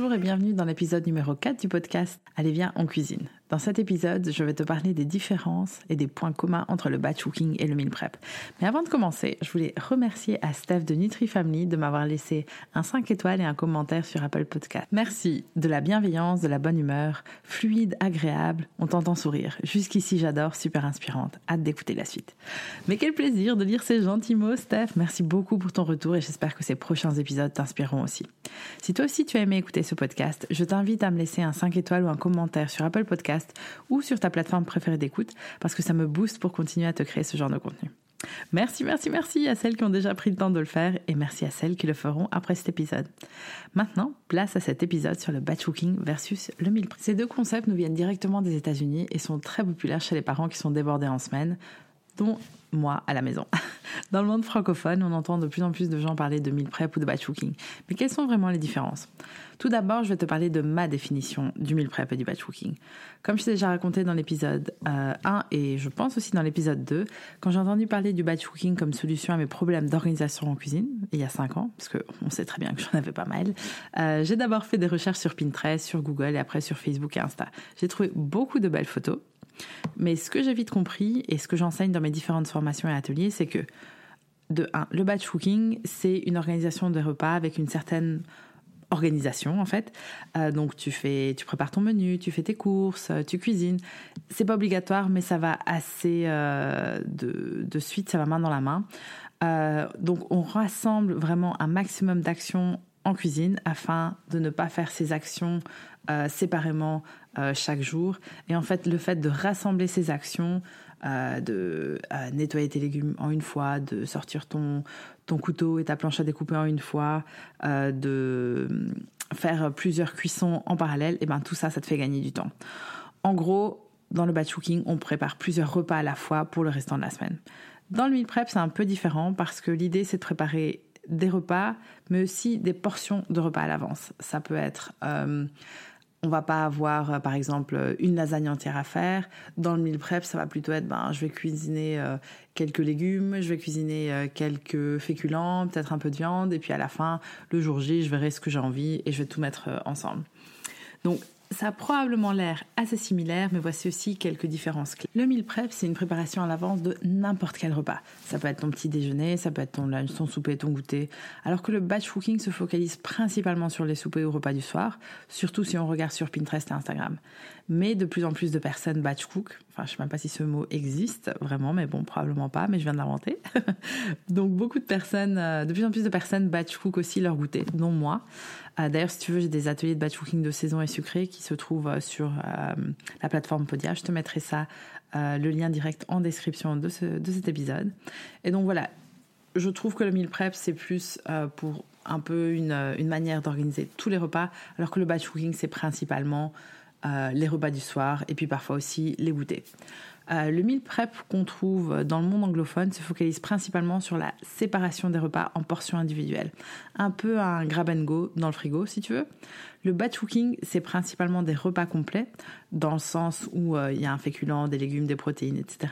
Bonjour et bienvenue dans l'épisode numéro 4 du podcast Allez viens en cuisine. Dans cet épisode, je vais te parler des différences et des points communs entre le batch cooking et le meal prep. Mais avant de commencer, je voulais remercier à Steph de NutriFamily de m'avoir laissé un 5 étoiles et un commentaire sur Apple Podcast. Merci de la bienveillance, de la bonne humeur, fluide, agréable, on t'entend sourire. Jusqu'ici, j'adore, super inspirante. Hâte d'écouter la suite. Mais quel plaisir de lire ces gentils mots, Steph. Merci beaucoup pour ton retour et j'espère que ces prochains épisodes t'inspireront aussi. Si toi aussi tu as aimé écouter ce podcast, je t'invite à me laisser un 5 étoiles ou un commentaire sur Apple Podcast ou sur ta plateforme préférée d'écoute parce que ça me booste pour continuer à te créer ce genre de contenu. Merci, merci, merci à celles qui ont déjà pris le temps de le faire et merci à celles qui le feront après cet épisode. Maintenant, place à cet épisode sur le batch cooking versus le meal prep. Ces deux concepts nous viennent directement des États-Unis et sont très populaires chez les parents qui sont débordés en semaine, moi à la maison. Dans le monde francophone, on entend de plus en plus de gens parler de meal prep ou de batch cooking. Mais quelles sont vraiment les différences? Tout d'abord, je vais te parler de ma définition du meal prep et du batch cooking. Comme je t'ai déjà raconté dans l'épisode 1 euh, et je pense aussi dans l'épisode 2, quand j'ai entendu parler du batch cooking comme solution à mes problèmes d'organisation en cuisine, il y a 5 ans, parce qu'on sait très bien que j'en avais pas mal, euh, j'ai d'abord fait des recherches sur Pinterest, sur Google et après sur Facebook et Insta. J'ai trouvé beaucoup de belles photos mais ce que j'ai vite compris et ce que j'enseigne dans mes différentes formations et ateliers, c'est que de le batch cooking, c'est une organisation de repas avec une certaine organisation en fait. Euh, donc tu fais, tu prépares ton menu, tu fais tes courses, tu cuisines. C'est pas obligatoire, mais ça va assez euh, de, de, suite, ça va main dans la main. Euh, donc on rassemble vraiment un maximum d'actions en cuisine afin de ne pas faire ces actions euh, séparément euh, chaque jour. Et en fait, le fait de rassembler ces actions, euh, de nettoyer tes légumes en une fois, de sortir ton, ton couteau et ta planche à découper en une fois, de faire plusieurs cuissons en parallèle, et ben tout ça, ça te fait gagner du temps. En gros, dans le batch cooking, on prépare plusieurs repas à la fois pour le restant de la semaine. Dans le meal prep, c'est un peu différent parce que l'idée, c'est de préparer des repas, mais aussi des portions de repas à l'avance. Ça peut être, euh, on va pas avoir, euh, par exemple, une lasagne entière à faire. Dans le meal prep, ça va plutôt être, ben, je vais cuisiner euh, quelques légumes, je vais cuisiner euh, quelques féculents, peut-être un peu de viande, et puis à la fin, le jour J, je verrai ce que j'ai envie et je vais tout mettre ensemble. Donc, ça a probablement l'air assez similaire, mais voici aussi quelques différences clés. Le meal prep, c'est une préparation à l'avance de n'importe quel repas. Ça peut être ton petit déjeuner, ça peut être ton lunch, ton souper, ton goûter. Alors que le batch cooking se focalise principalement sur les soupers ou repas du soir, surtout si on regarde sur Pinterest et Instagram. Mais de plus en plus de personnes batch cook. Enfin, je sais même pas si ce mot existe vraiment, mais bon, probablement pas, mais je viens de l'inventer. Donc beaucoup de personnes, euh, de plus en plus de personnes batch cook aussi leur goûter, dont moi. Euh, d'ailleurs, si tu veux, j'ai des ateliers de batch cooking de saison et sucré qui se trouvent euh, sur la plateforme Podia. Je te mettrai ça, le lien direct en description de, cet épisode. Et donc voilà, je trouve que le meal prep, c'est plus pour un peu une, une manière d'organiser tous les repas, alors que le batch cooking, c'est principalement les repas du soir et puis parfois aussi les goûters. Euh, le meal prep qu'on trouve dans le monde anglophone se focalise principalement sur la séparation des repas en portions individuelles. Un peu un grab and go dans le frigo si tu veux. Le batch cooking, c'est principalement des repas complets, dans le sens où euh, il y a un féculent, des légumes, des protéines, etc.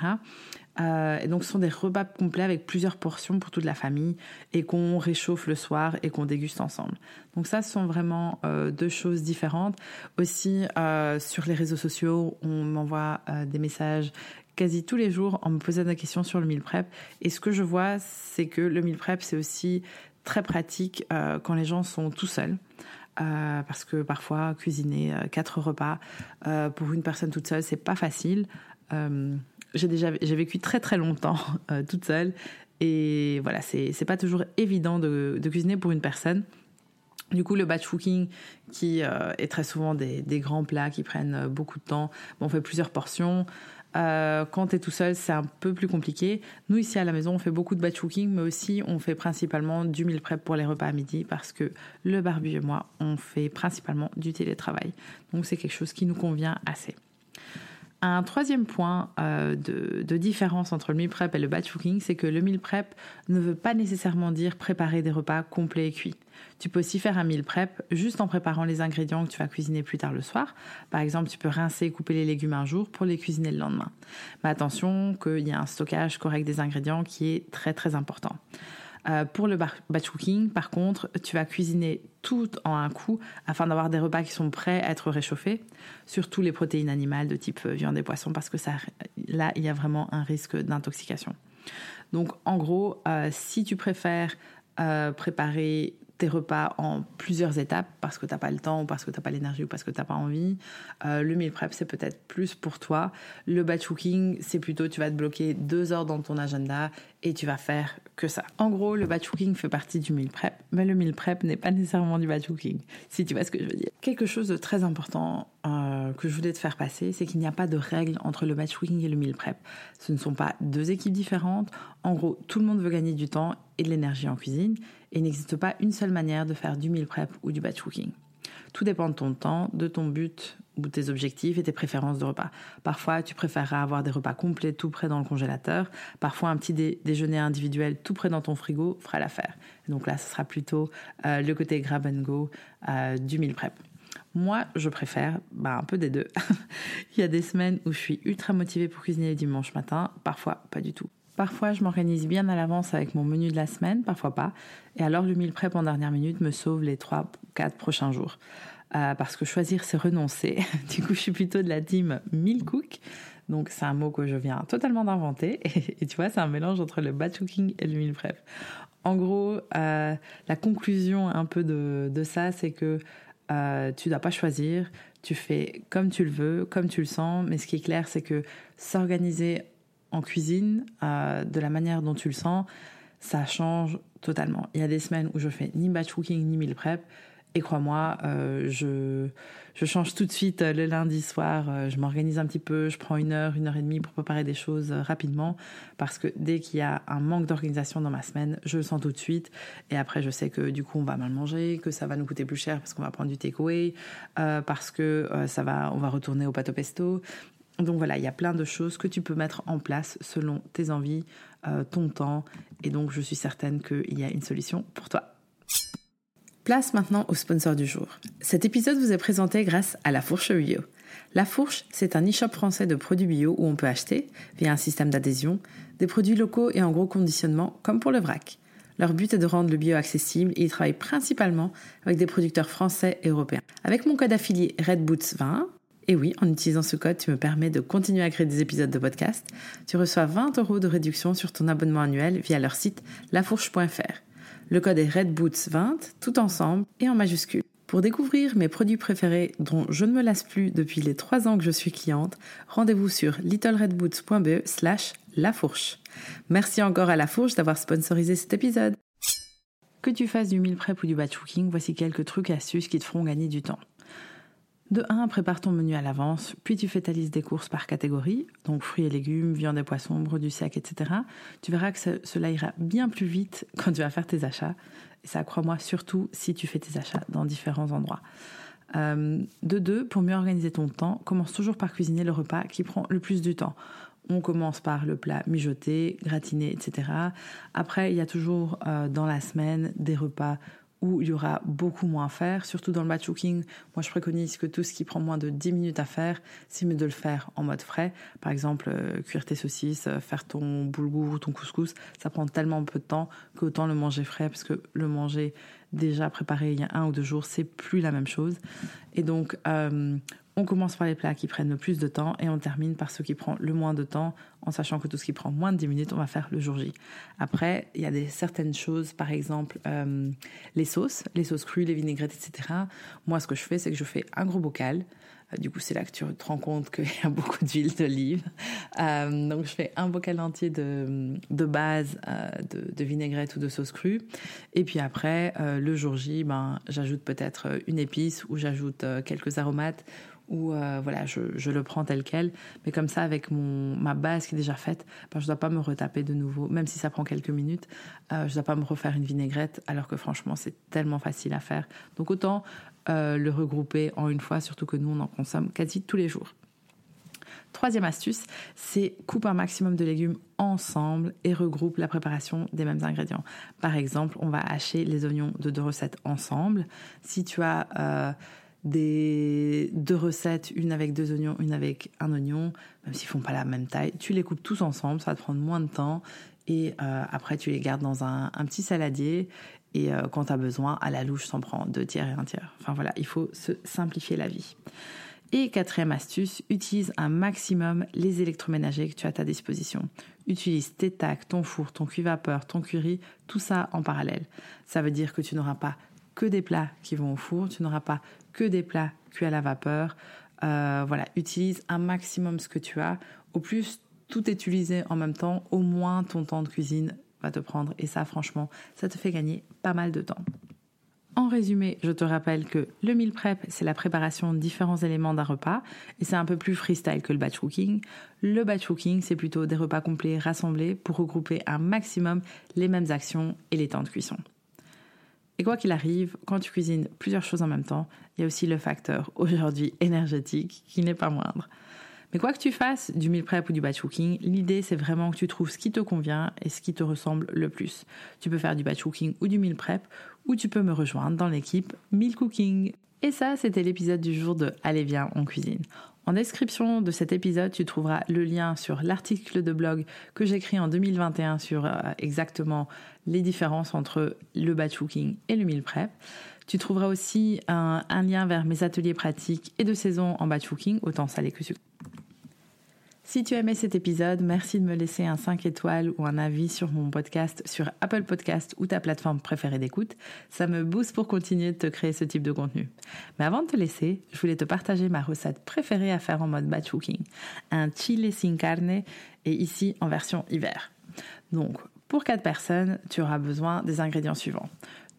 Euh, et donc, ce sont des repas complets avec plusieurs portions pour toute la famille et qu'on réchauffe le soir et qu'on déguste ensemble. Donc ça, ce sont vraiment euh, deux choses différentes. Aussi, euh, sur les réseaux sociaux, on m'envoie des messages quasi tous les jours en me posant des questions sur le meal prep. Et ce que je vois, c'est que le meal prep, c'est aussi très pratique quand les gens sont tout seuls. parce que parfois cuisiner quatre repas pour une personne toute seule, c'est pas facile. J'ai déjà j'ai vécu très très longtemps toute seule et voilà, c'est pas toujours évident de, cuisiner pour une personne. Du coup, le batch cooking, qui euh, est très souvent des, des, grands plats qui prennent euh, beaucoup de temps, on fait plusieurs portions. Euh, quand tu es tout seul, c'est un peu plus compliqué. Nous, ici à la maison, on fait beaucoup de batch cooking, mais aussi on fait principalement du meal prep pour les repas à midi parce que le barbu et moi, on fait principalement du télétravail. Donc, c'est quelque chose qui nous convient assez. Un troisième point euh, de, différence entre le meal prep et le batch cooking, c'est que le meal prep ne veut pas nécessairement dire préparer des repas complets et cuits. Tu peux aussi faire un meal prep juste en préparant les ingrédients que tu vas cuisiner plus tard le soir. Par exemple, tu peux rincer et couper les légumes un jour pour les cuisiner le lendemain. Mais attention qu'il y a un stockage correct des ingrédients qui est très très important. Euh, pour le batch cooking, par contre, tu vas cuisiner tout en un coup afin d'avoir des repas qui sont prêts à être réchauffés, surtout les protéines animales de type euh, viande et poisson, parce que ça, là, il y a vraiment un risque d'intoxication. Donc, en gros, euh, si tu préfères préparer tes repas en plusieurs étapes parce que tu n'as pas le temps ou parce que tu n'as pas l'énergie ou parce que tu n'as pas envie. Euh, le meal prep, c'est peut-être plus pour toi. Le batch cooking, c'est plutôt tu vas te bloquer deux heures dans ton agenda et tu vas faire que ça. En gros, le batch cooking fait partie du meal prep, mais le meal prep n'est pas nécessairement du batch cooking, si tu vois ce que je veux dire. Quelque chose de très important euh, que je voulais te faire passer, c'est qu'il n'y a pas de règle entre le batch cooking et le meal prep. Ce ne sont pas deux équipes différentes. En gros, tout le monde veut gagner du temps et de l'énergie en cuisine et il n'existe pas une seule manière de faire du meal prep ou du batch cooking. Tout dépend de ton temps, de ton but ou de tes objectifs et tes préférences de repas. Parfois, tu préféreras avoir des repas complets tout près dans le congélateur. Parfois, un petit déjeuner individuel tout près dans ton frigo fera l'affaire. Donc là, ce sera plutôt euh, le côté grab and go euh, du meal prep. Moi, je préfère bah, un peu des deux. Il y a des semaines où je suis ultra motivée pour cuisiner le dimanche matin, parfois pas du tout. Parfois, je m'organise bien à l'avance avec mon menu de la semaine, parfois pas. Et alors, le meal prep en dernière minute me sauve les 3-4 prochains jours. Euh, parce que choisir, c'est renoncer. du coup, je suis plutôt de la team meal cook. Donc, c'est un mot que je viens totalement d'inventer. Et, tu vois, c'est un mélange entre le batch cooking et le meal prep. En gros, euh, la conclusion un peu de, ça, c'est que euh, tu dois pas choisir. Tu fais comme tu le veux, comme tu le sens. Mais ce qui est clair, c'est que s'organiser en cuisine, euh, de la manière dont tu le sens, ça change totalement. Il y a des semaines où je fais ni batch cooking ni meal prep. Et crois-moi, euh, je, je change tout de suite euh, le lundi soir. je m'organise un petit peu, je prends une heure, une heure et demie pour préparer des choses rapidement. Parce que dès qu'il y a un manque d'organisation dans ma semaine, je le sens tout de suite. Et après, je sais que du coup, on va mal manger, que ça va nous coûter plus cher parce qu'on va prendre du takeaway, parce que ça va, on va retourner au pâte pesto. Donc voilà, il y a plein de choses que tu peux mettre en place selon tes envies, euh, ton temps, et donc je suis certaine qu'il y a une solution pour toi. Place maintenant au sponsor du jour. Cet épisode vous est présenté grâce à La Fourche Bio. La Fourche, c'est un e-shop français de produits bio où on peut acheter, via un système d'adhésion, des produits locaux et en gros conditionnement, comme pour le vrac. Leur but est de rendre le bio accessible et ils travaillent principalement avec des producteurs français et européens. Avec mon code affilié Red Boots 20, et oui, en utilisant ce code, tu me permets de continuer à créer des épisodes de podcast. Tu reçois 20 euros de réduction sur ton abonnement annuel via leur site lafourche.fr. Le code est RedBoots20, tout ensemble et en majuscule. Pour découvrir mes produits préférés dont je ne me lasse plus depuis les 3 ans que je suis cliente, rendez-vous sur littleredboots.be slash lafourche. Merci encore à La Fourche d'avoir sponsorisé cet épisode. Que tu fasses du meal prep ou du batch voici quelques trucs astuces qui te feront gagner du temps. De 1, prépare ton menu à l'avance, puis tu fais ta liste des courses par catégorie, donc fruits et légumes, viande et poissons, produits secs, etc. Tu verras que cela ira bien plus vite quand tu vas faire tes achats. Et ça, crois-moi, surtout si tu fais tes achats dans différents endroits. Euh, de 2, pour mieux organiser ton temps, commence toujours par cuisiner le repas qui prend le plus du temps. On commence par le plat mijoté, gratiné, etc. Après, il y a toujours euh, dans la semaine des repas où il y aura beaucoup moins à faire, surtout dans le batch cooking. Moi, je préconise que tout ce qui prend moins de 10 minutes à faire, c'est mieux de le faire en mode frais. Par exemple, euh, cuire tes saucisses, euh, faire ton boulgour ou ton couscous, ça prend tellement peu de temps qu'autant le manger frais, parce que le manger déjà préparé il y a un ou deux jours, c'est plus la même chose. Et donc, euh, On commence par les plats qui prennent le plus de temps et on termine par ceux qui prennent le moins de temps, en sachant que tout ce qui prend moins de 10 minutes, on va faire le jour J. Après, il y a des certaines choses, par exemple euh, les sauces, les sauces crues, les vinaigrettes, etc. Moi, ce que je fais, c'est que je fais un gros bocal. Euh, du coup, c'est là que tu te rends compte qu'il y a beaucoup d'huile d'olive. Euh, donc, je fais un bocal entier de, de base de, de, vinaigrette ou de sauce crue. Et puis après, le jour J, ben, j'ajoute peut-être une épice ou j'ajoute quelques aromates ou euh, voilà, je, le prends tel quel. Mais comme ça, avec mon, ma base qui est déjà faite, ben, je ne dois pas me retaper de nouveau, même si ça prend quelques minutes. Euh, je ne dois pas me refaire une vinaigrette, alors que franchement, c'est tellement facile à faire. Donc autant euh, le regrouper en une fois, surtout que nous, on en consomme quasi tous les jours. Troisième astuce, c'est coupe un maximum de légumes ensemble et regroupe la préparation des mêmes ingrédients. Par exemple, on va hacher les oignons de deux recettes ensemble. Si tu as des deux recettes, une avec deux oignons, une avec un oignon, même s'ils font pas la même taille. Tu les coupes tous ensemble, ça va te prendre moins de temps. Et euh, après, tu les gardes dans un, petit saladier. Et euh, quand tu as besoin, à la louche, t'en prends deux tiers et un tiers. Enfin voilà, il faut se simplifier la vie. Et quatrième astuce, utilise un maximum les électroménagers que tu as à ta disposition. Utilise tes tacs, ton four, ton cuit vapeur, ton curry, tout ça en parallèle. Ça veut dire que tu n'auras pas que des plats qui vont au four, tu n'auras pas que des plats cuits à la vapeur. Euh, voilà, utilise un maximum ce que tu as. Au plus tout est utilisé en même temps, au moins ton temps de cuisine va te prendre. Et ça, franchement, ça te fait gagner pas mal de temps. En résumé, je te rappelle que le meal prep, c'est la préparation de différents éléments d'un repas et c'est un peu plus freestyle que le batch cooking. Le batch cooking, c'est plutôt des repas complets rassemblés pour regrouper un maximum les mêmes actions et les temps de cuisson. Et quoi qu'il arrive, quand tu cuisines plusieurs choses en même temps, il y a aussi le facteur aujourd'hui énergétique qui n'est pas moindre. Mais quoi que tu fasses, du meal prep ou du batch cooking, l'idée c'est vraiment que tu trouves ce qui te convient et ce qui te ressemble le plus. Tu peux faire du batch cooking ou du meal prep, ou tu peux me rejoindre dans l'équipe meal cooking. Et ça, c'était l'épisode du jour de Allez viens, on cuisine. En description de cet épisode, tu trouveras le lien sur l'article de blog que j'écris en 2021 sur euh, exactement les différences entre le batch cooking et le meal prep. Tu trouveras aussi un, lien vers mes ateliers pratiques et de saison en batch cooking, autant salé que sucré. Si tu aimé cet épisode, merci de me laisser un 5 étoiles ou un avis sur mon podcast sur Apple Podcast ou ta plateforme préférée d'écoute. Ça me booste pour continuer de te créer ce type de contenu. Mais avant de te laisser, je voulais te partager ma recette préférée à faire en mode batch cooking. Un chile sin carne et ici en version hiver. Donc, pour 4 personnes, tu auras besoin des ingrédients suivants.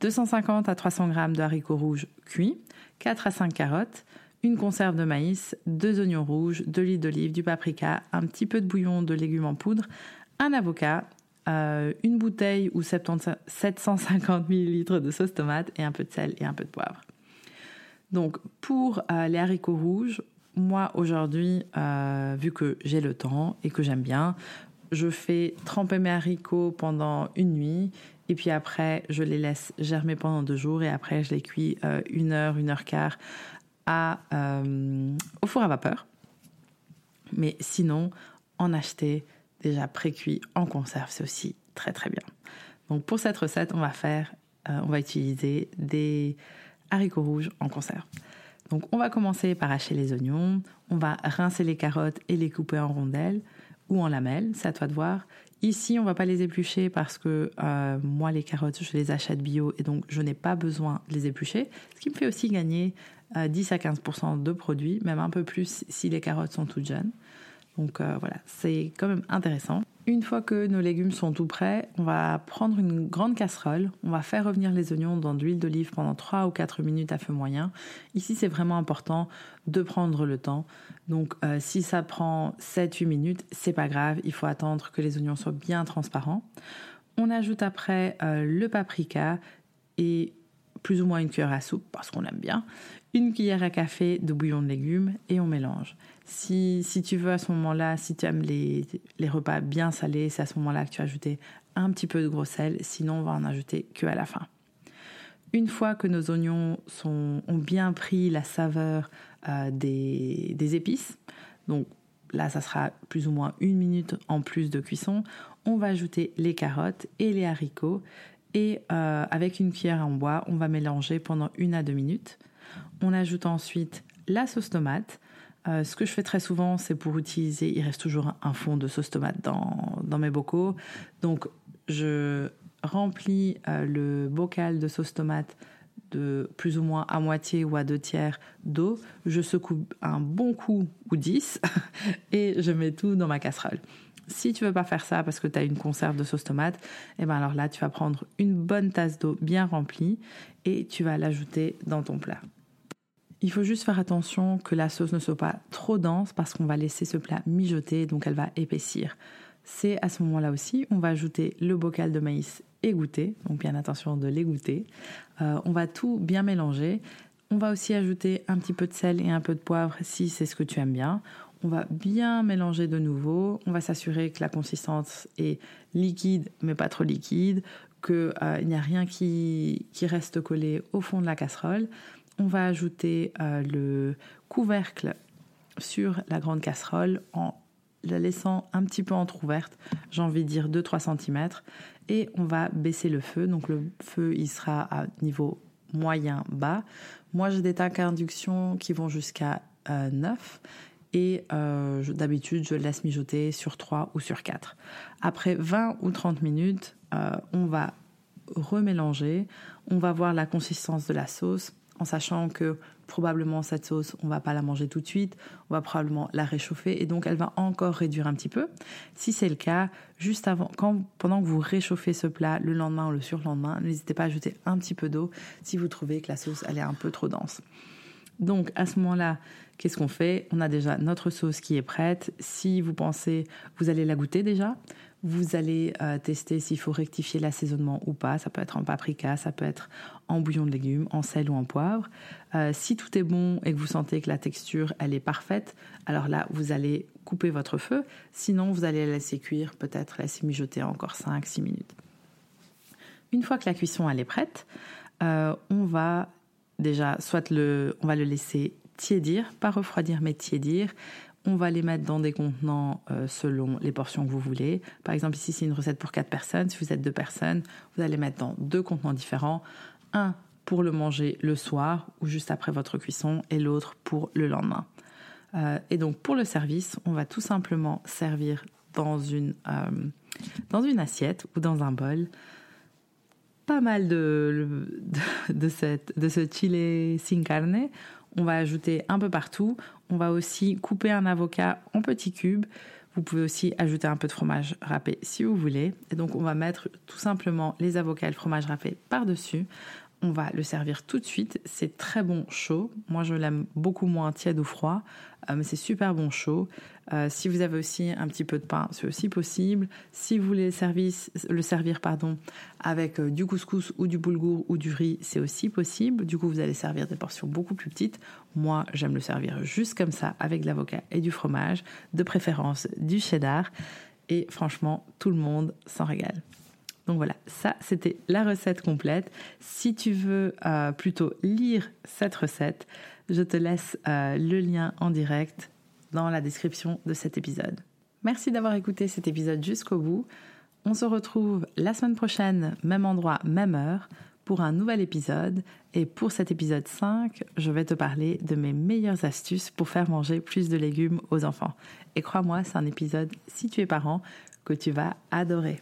250 à 300 g de haricots rouges cuits, 4 à 5 carottes, une conserve de maïs, deux oignons rouges, de l'huile d'olive, du paprika, un petit peu de bouillon de légumes en poudre, un avocat, euh, une bouteille ou 750 ml de sauce tomate et un peu de sel et un peu de poivre. Donc pour euh, les haricots rouges, moi aujourd'hui, euh, vu que j'ai le temps et que j'aime bien, je fais tremper mes haricots pendant une nuit et puis après je les laisse germer pendant deux jours et après je les cuis une heure, une heure quart euh, au four à vapeur. Mais sinon, en acheter déjà pré-cuit en conserve, c'est aussi très très bien. Donc pour cette recette, on va faire, euh, on va utiliser des haricots rouges en conserve. Donc on va commencer par hacher les oignons, on va rincer les carottes et les couper en rondelles ou en lamelles, c'est à toi de voir. Ici, on va pas les éplucher parce que euh, moi, les carottes, je les achète bio et donc je n'ai pas besoin de les éplucher. Ce qui me fait aussi gagner 10 à 15% de produits, même un peu plus si les carottes sont toutes jeunes. Donc euh, voilà, c'est quand même intéressant. Une fois que nos légumes sont tout prêts, on va prendre une grande casserole, on va faire revenir les oignons dans de l'huile d'olive pendant 3 ou 4 minutes à feu moyen. Ici, c'est vraiment important de prendre le temps. Donc euh, si ça prend 7-8 minutes, c'est pas grave, il faut attendre que les oignons soient bien transparents. On ajoute après euh, le paprika et plus ou moins une cuillère à soupe parce qu'on aime bien, une cuillère à café de bouillon de légumes et on mélange. Si, si tu veux à ce moment-là, si tu aimes les, les repas bien salés, c'est à ce moment-là que tu as ajouté un petit peu de gros sel, sinon on va en ajouter que à la fin. Une fois que nos oignons ont bien pris la saveur euh, des, des épices, donc là ça sera plus ou moins une minute en plus de cuisson, on va ajouter les carottes et les haricots et euh, avec une cuillère en bois, on va mélanger pendant une à deux minutes. On ajoute ensuite la sauce tomate. Euh, ce que je fais très souvent, c'est pour utiliser, il reste toujours un fond de sauce tomate dans, mes bocaux. Donc, je remplis euh, le bocal de sauce tomate de plus ou moins à moitié ou à deux tiers d'eau. Je secoue un bon coup ou dix et je mets tout dans ma casserole. Si tu veux pas faire ça parce que tu as une conserve de sauce tomate, et eh ben alors là, tu vas prendre une bonne tasse d'eau bien remplie et tu vas l'ajouter dans ton plat. Il faut juste faire attention que la sauce ne soit pas trop dense parce qu'on va laisser ce plat mijoter, donc elle va épaissir. C'est à ce moment-là aussi, on va ajouter le bocal de maïs égoutter, donc bien attention de l'égoutter. Euh, on va tout bien mélanger. On va aussi ajouter un petit peu de sel et un peu de poivre si c'est ce que tu aimes bien. On va bien mélanger de nouveau. On va s'assurer que la consistance est liquide mais pas trop liquide, qu'il euh, n'y a rien qui, reste collé au fond de la casserole. On va ajouter euh, le couvercle sur la grande casserole en la laissant un petit peu entrouverte, j'ai envie de dire 2-3 cm, et on va baisser le feu. Donc le feu, il sera à niveau moyen bas. Moi, j'ai des tacs à induction qui vont jusqu'à 9 euh, et euh, d'habitude, je laisse mijoter sur 3 ou sur 4. Après 20 ou 30 minutes, euh, on va remélanger, on va voir la consistance de la sauce en sachant que probablement cette sauce, on va pas la manger tout de suite, on va probablement la réchauffer et donc elle va encore réduire un petit peu. Si c'est le cas, juste avant, quand, pendant que vous réchauffez ce plat le lendemain ou le surlendemain, n'hésitez pas à ajouter un petit peu d'eau si vous trouvez que la sauce elle est un peu trop dense. Donc à ce moment-là, qu'est-ce qu'on fait? On a déjà notre sauce qui est prête. Si vous pensez, vous allez la goûter déjà. Vous allez euh, tester s'il faut rectifier l'assaisonnement ou pas. Ça peut être en paprika, ça peut être en bouillon de légumes, en sel ou en poivre. Euh, si tout est bon et que vous sentez que la texture elle est parfaite, alors là vous allez couper votre feu. Sinon vous allez la laisser cuire, peut-être laisser mijoter encore 5-6 minutes. Une fois que la cuisson elle est prête, euh, on va déjà soit le, on va le laisser tiédir, pas refroidir mais tiédir. On va les mettre dans des contenants euh, selon les portions que vous voulez. Par exemple, ici, c'est une recette pour 4 personnes. Si vous êtes deux personnes, vous allez mettre dans deux contenants différents. Un pour le manger le soir ou juste après votre cuisson et l'autre pour le lendemain. Euh, et donc, pour le service, on va tout simplement servir dans une, euh, dans une assiette ou dans un bol pas mal de, de ce chile sin carne on va ajouter un peu partout. On va aussi couper un avocat en petits cubes. Vous pouvez aussi ajouter un peu de fromage râpé si vous voulez. Et donc on va mettre tout simplement les avocats et le fromage râpé par-dessus. On va le servir tout de suite. C'est très bon chaud. Moi, je l'aime beaucoup moins tiède ou froid, euh, mais c'est super bon chaud. Euh, si vous avez aussi un petit peu de pain, c'est aussi possible. Si vous voulez le servir pardon, avec euh, du couscous ou du boulgour ou du riz, c'est aussi possible. Du coup, vous allez servir des portions beaucoup plus petites. Moi, j'aime le servir juste comme ça, avec de l'avocat et du fromage, de préférence du cheddar. Et franchement, tout le monde s'en régale. Donc voilà, ça c'était la recette complète. Si tu veux euh, plutôt lire cette recette, je te laisse euh, le lien en direct dans la description de cet épisode. Merci d'avoir écouté cet épisode jusqu'au bout. On se retrouve la semaine prochaine, même endroit, même heure, pour un nouvel épisode. Et pour cet épisode 5, je vais te parler de mes meilleures astuces pour faire manger plus de légumes aux enfants. Et crois-moi, c'est un épisode, si tu es parent, que tu vas adorer.